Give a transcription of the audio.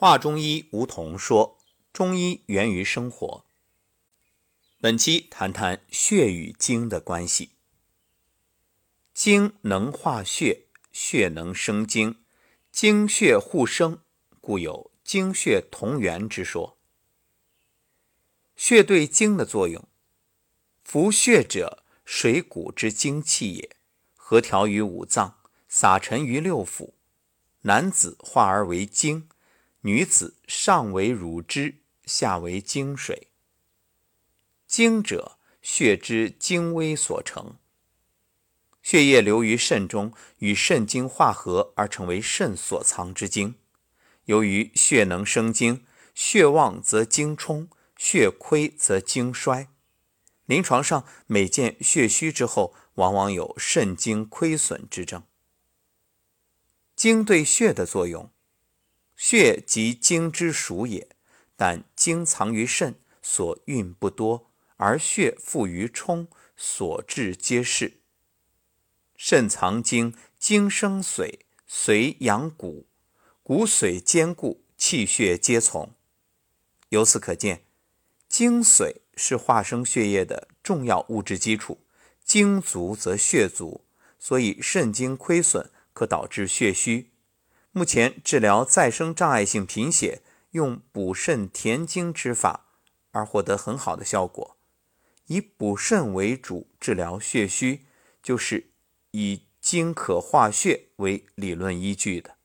华中医吴桐说：“中医源于生活。”本期谈谈血与精的关系。精能化血，血能生精，精血互生，故有精血同源之说。血对精的作用，服血者，水谷之精气也，和调于五脏，撒陈于六腑。男子化而为精。女子上为乳汁，下为精水。精者，血之精微所成。血液流于肾中，与肾精化合而成为肾所藏之精。由于血能生精，血旺则精充，血亏则精衰。临床上每见血虚之后，往往有肾精亏损之症。精对血的作用。血即精之属也，但精藏于肾，所运不多；而血富于充，所至皆是。肾藏精，精生髓，髓养骨，骨髓坚固，气血皆从。由此可见，精髓是化生血液的重要物质基础。精足则血足，所以肾精亏损可导致血虚。目前治疗再生障碍性贫血，用补肾填精之法而获得很好的效果。以补肾为主治疗血虚，就是以精可化血为理论依据的。